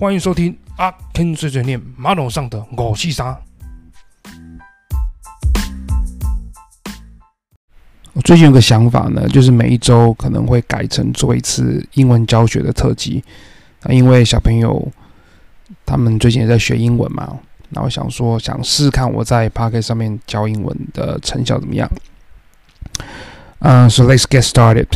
欢迎收听阿 Ken 碎碎念马桶上的我是啥。我最近有个想法呢，就是每一周可能会改成做一次英文教学的特辑啊，因为小朋友他们最近也在学英文嘛，那我想说想试看我在 p o c k e t 上面教英文的成效怎么样。嗯、s o let's get started.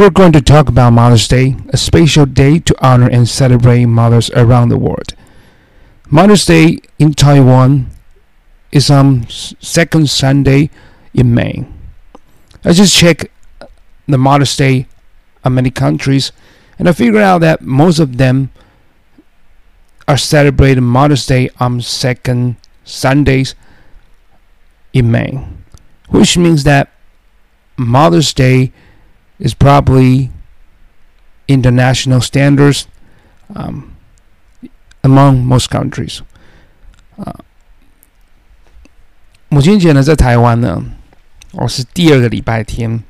We're going to talk about Mother's Day, a special day to honor and celebrate mothers around the world. Mother's Day in Taiwan is on second Sunday in May. I just checked the Mother's Day on many countries, and I figured out that most of them are celebrating Mother's Day on second Sundays in May, which means that Mother's Day is probably international standards among most countries. 母亲节呢，在台湾呢，我、是第二个礼拜天。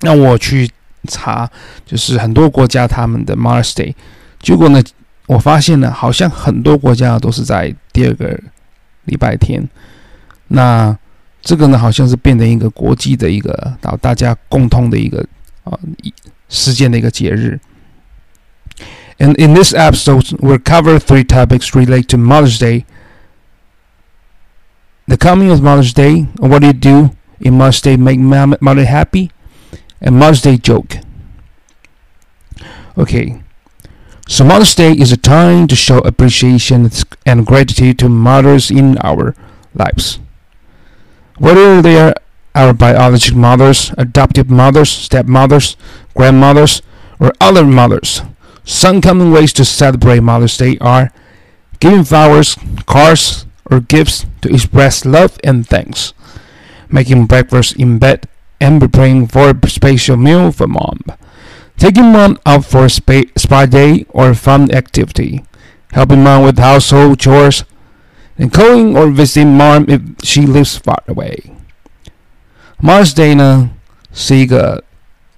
那我去查，就是很多国家他们的 Mother's Day，结果呢，我发现呢，好像很多国家都是在第二个礼拜天。那这个呢，好像是变成一个国际的一个，然后大家共通的一个 uh, And in this episode, we'll cover three topics related to Mother's Day. The coming of Mother's Day, what do you do in Mother's Day make mother happy? And Mother's Day joke. Okay, so Mother's Day is a time to show appreciation and gratitude to mothers in our lives. Whether they are our biological mothers, adoptive mothers, stepmothers, grandmothers, or other mothers. Some common ways to celebrate Mother's Day are giving flowers, cards, or gifts to express love and thanks, making breakfast in bed, and preparing for a special meal for mom, taking mom out for a spa, spa day or fun activity, helping mom with household chores, and calling or visiting mom if she lives far away. Mother's Day 呢是一个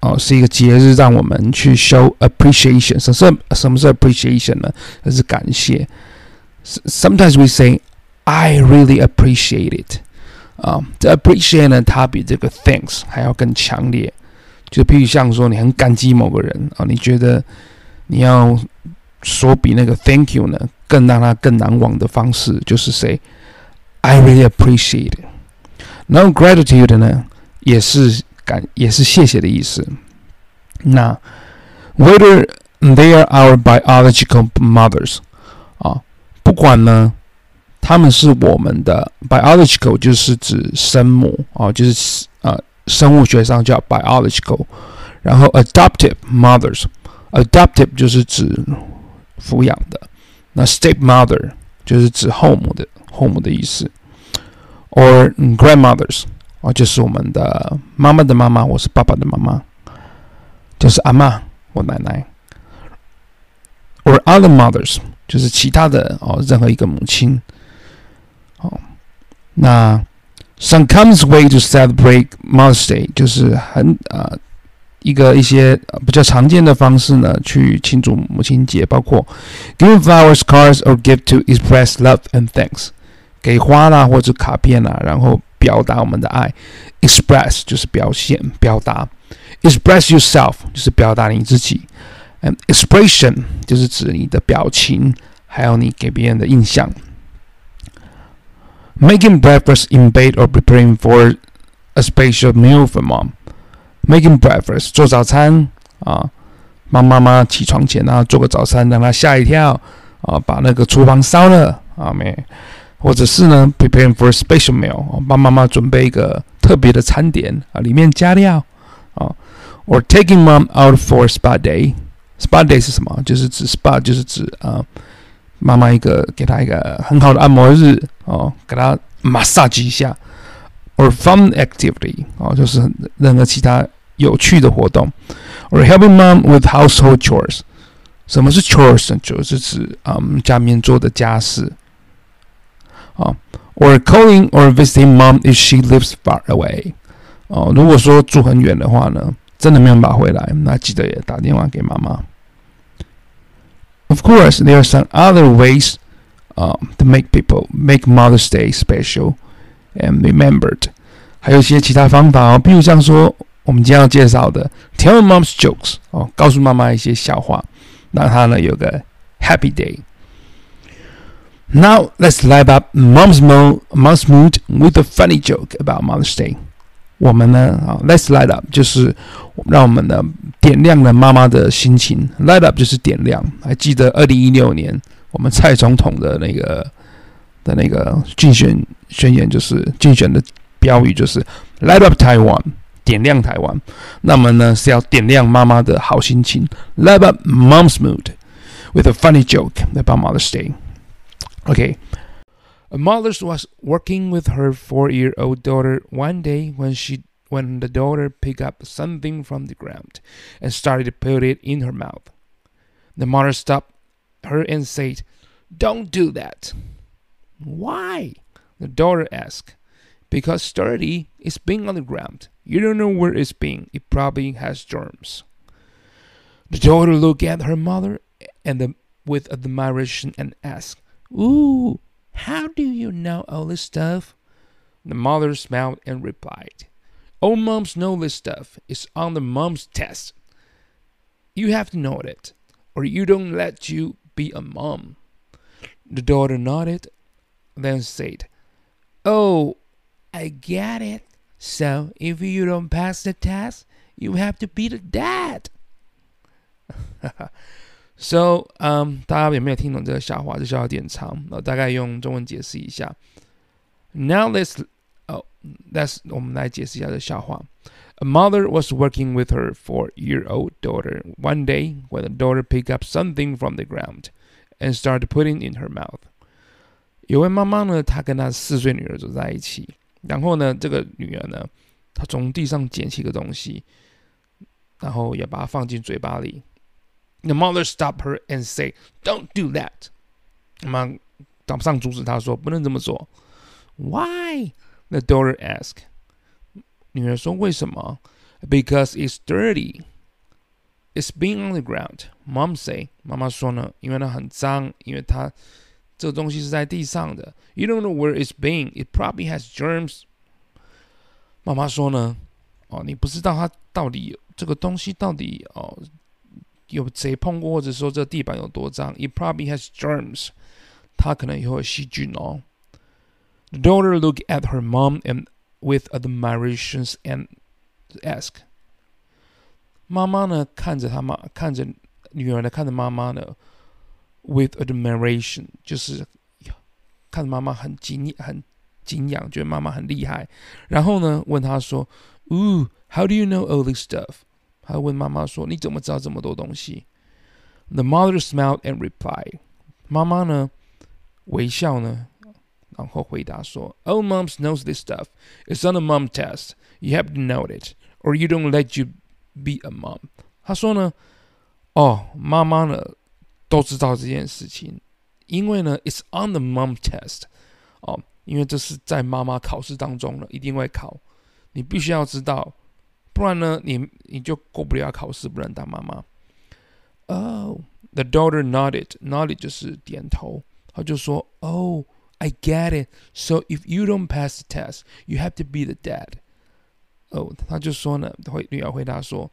哦是一个节日，让我们去 show appreciation。什么是什么是 appreciation 呢？那是感谢。S- Sometimes we say I really appreciate it。啊，这 appreciate 呢，它比这个 thanks 还要更强烈。就譬如像说，你很感激某个人啊，你觉得你要说比那个 thank you 呢更让他更难忘的方式，就是 say I really appreciate it。然后 gratitude 呢， 也是感也是谢谢的意思。那 whether they are our biological mothers 啊，不管呢，他们是我们的 biological，就是指生母啊，就是呃生物学上叫 biological。然后 adoptive mothers，adoptive 就是指抚养的。那 stepmother 就是指后母的后母的意思。or grandmothers 哦，就是我们的妈妈的妈妈，我是爸爸的妈妈，就是阿妈，我奶奶。or other mothers 就是其他的哦，任何一个母亲。哦，那 some common way to celebrate Mother's Day 就是很呃一个一些比较常见的方式呢，去庆祝母亲节，包括 give flowers, cards, or gift to express love and thanks。给花啦，或者卡片啦，然后表达我们的爱。Express 就是表现、表达。Express yourself 就是表达你自己。And expression 就是指你的表情，还有你给别人的印象。Making breakfast in bed or preparing for a special meal for mom. Making breakfast 做早餐啊，帮妈妈起床前然后做个早餐，让她吓一跳啊，把那个厨房烧了啊没。或者是呢，preparing for a special meal，帮妈妈准备一个特别的餐点啊，里面加料啊，or taking mom out for a spa day。spa day 是什么？就是指 spa，就是指啊，妈妈一个给她一个很好的按摩日哦，给她 massage 一下，or fun activity 哦，就是任何其他有趣的活动，or helping mom with household chores。什么是 chores 呢？就是指啊，家里面做的家事。啊，or calling or visiting mom if she lives far away。哦，如果说住很远的话呢，真的没有办法回来，那记得也打电话给妈妈。 Of course, there are some other ways um, to make people make Mother's Day special and remembered. 还有一些其他方法哦，比如像说我们今天要介绍的 Tell Mom's Jokes 哦，告诉妈妈一些笑话，让她呢有个 Happy Day。 Now let's light up Mom's mood, Mom's mood with a funny joke about Mother's Day. 我们呢啊，Let's light up 就是让我们呢点亮了妈妈的心情。Light up 就是点亮。还记得二零一六年我们蔡总统的那个的那个竞选宣言，就是竞选的标语就是 Light up Taiwan，点亮台湾。那么呢是要点亮妈妈的好心情。Light up Mom's mood with a funny joke about Mother's Day. Okay. A mother was working with her four-year-old daughter one day when she when the daughter picked up something from the ground and started to put it in her mouth. The mother stopped her and said, "Don't do that." Why? The daughter asked. Because sturdy is being on the ground. You don't know where it's being. It probably has germs. The daughter looked at her mother and the, with admiration and asked, Ooh, how do you know all this stuff? The mother smiled and replied, All moms know this stuff. It's on the mom's test. You have to know it, or you don't let you be a mom. The daughter nodded, then said, Oh, I get it. So if you don't pass the test, you have to be the dad. So, um，大家有没有听懂这个笑话？这笑话有点长，我大概用中文解释一下。Now let's，哦，let's，我们来解释一下这笑话。A mother was working with her four-year-old daughter one day when the daughter picked up something from the ground and started putting in her mouth. 有位妈妈呢，她跟她四岁女儿走在一起，然后呢，这个女儿呢，她从地上捡起个东西，然后也把它放进嘴巴里。 the mother stopped her and say, "Don't do that." 妈马上阻止她说：“不能这么做。” Why? The daughter asked. 女儿说：“为什么？”Because it's dirty. It's being on the ground. Mom say. 妈妈说呢，因为它很脏，因为它这个东西是在地上的。You don't know where it's being. It probably has germs. 妈妈说呢，哦，你不知道它到底这个东西到底哦 有谁碰过，或者说这地板有多脏？It probably has germs，它可能也会有细菌哦。The daughter looked at her mom and with admiration and asked，妈妈呢看着她妈，看着女儿呢，看着妈妈呢，with admiration，就是看着妈妈很敬很敬仰，觉得妈妈很厉害。然后呢，问她说，Ooh, how do you know all this stuff？ 他问妈妈说：“你怎么知道这么多东西？”The mother smiled and replied。妈妈呢，微笑呢，然后回答说：“All moms knows this stuff. It's on a mom test. You have to know it, or you don't let you be a mom。”他说呢：“哦，妈妈呢都知道这件事情，因为呢，it's on the mom test。哦，因为这是在妈妈考试当中呢，一定会考，你必须要知道。” 不然呢，你你就过不了考试，不能当妈妈。Oh, the daughter nodded. Nodded 就是点头。他就说，Oh, I get it. So if you don't pass the test, you have to be the dad. 哦，他就说呢，回女儿回答说，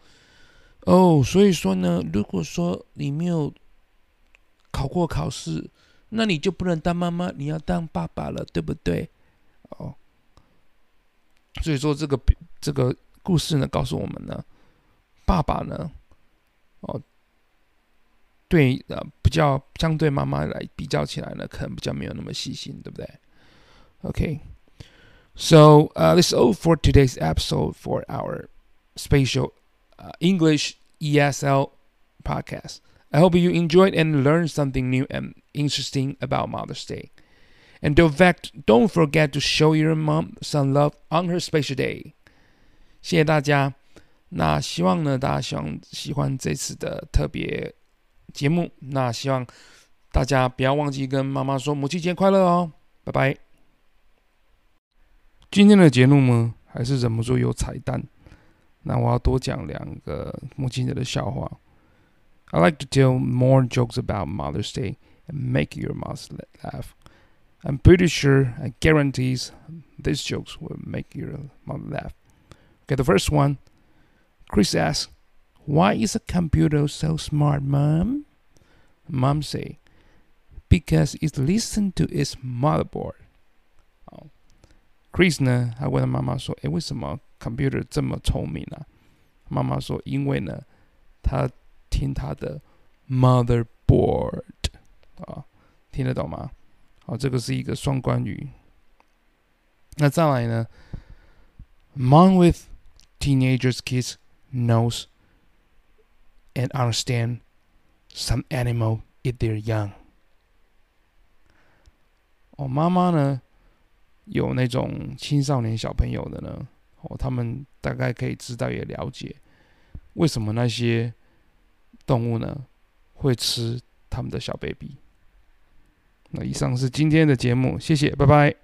哦，所以说呢，如果说你没有考过考试，那你就不能当妈妈，你要当爸爸了，对不对？哦，所以说这个这个。故事呢，告诉我们呢，爸爸呢，哦，对呃，比较相对妈妈来比较起来呢，可能比较没有那么细心，对不对？Okay, so uh, this is all for today's episode for our special uh, English ESL podcast. I hope you enjoyed and learned something new and interesting about Mother's Day. And in fact, don't forget to show your mom some love on her special day. 谢谢大家。那希望呢，大家希望喜欢这次的特别节目。那希望大家不要忘记跟妈妈说母亲节快乐哦，拜拜。今天的节目呢，还是忍不住有彩蛋。那我要多讲两个母亲节的笑话。I like to tell more jokes about Mother's Day and make your mothers laugh. I'm pretty sure, I guarantees, these jokes will make your mother laugh. Okay, the first one. Chris asks, "Why is a computer so smart, Mom?" Mom say, "Because it listens to its motherboard." 哦，Chris 呢，还问他妈妈说：“诶，为什么 computer 这么聪明呢、啊？”妈妈说：“因为呢，他听他的 motherboard 啊，听得懂吗？好，这个是一个双关语。那再来呢，Mom with teenagers kids knows and understand some animal eat their young。哦，妈妈呢有那种青少年小朋友的呢，哦，他们大概可以知道也了解为什么那些动物呢会吃他们的小 baby。那以上是今天的节目，谢谢，拜拜。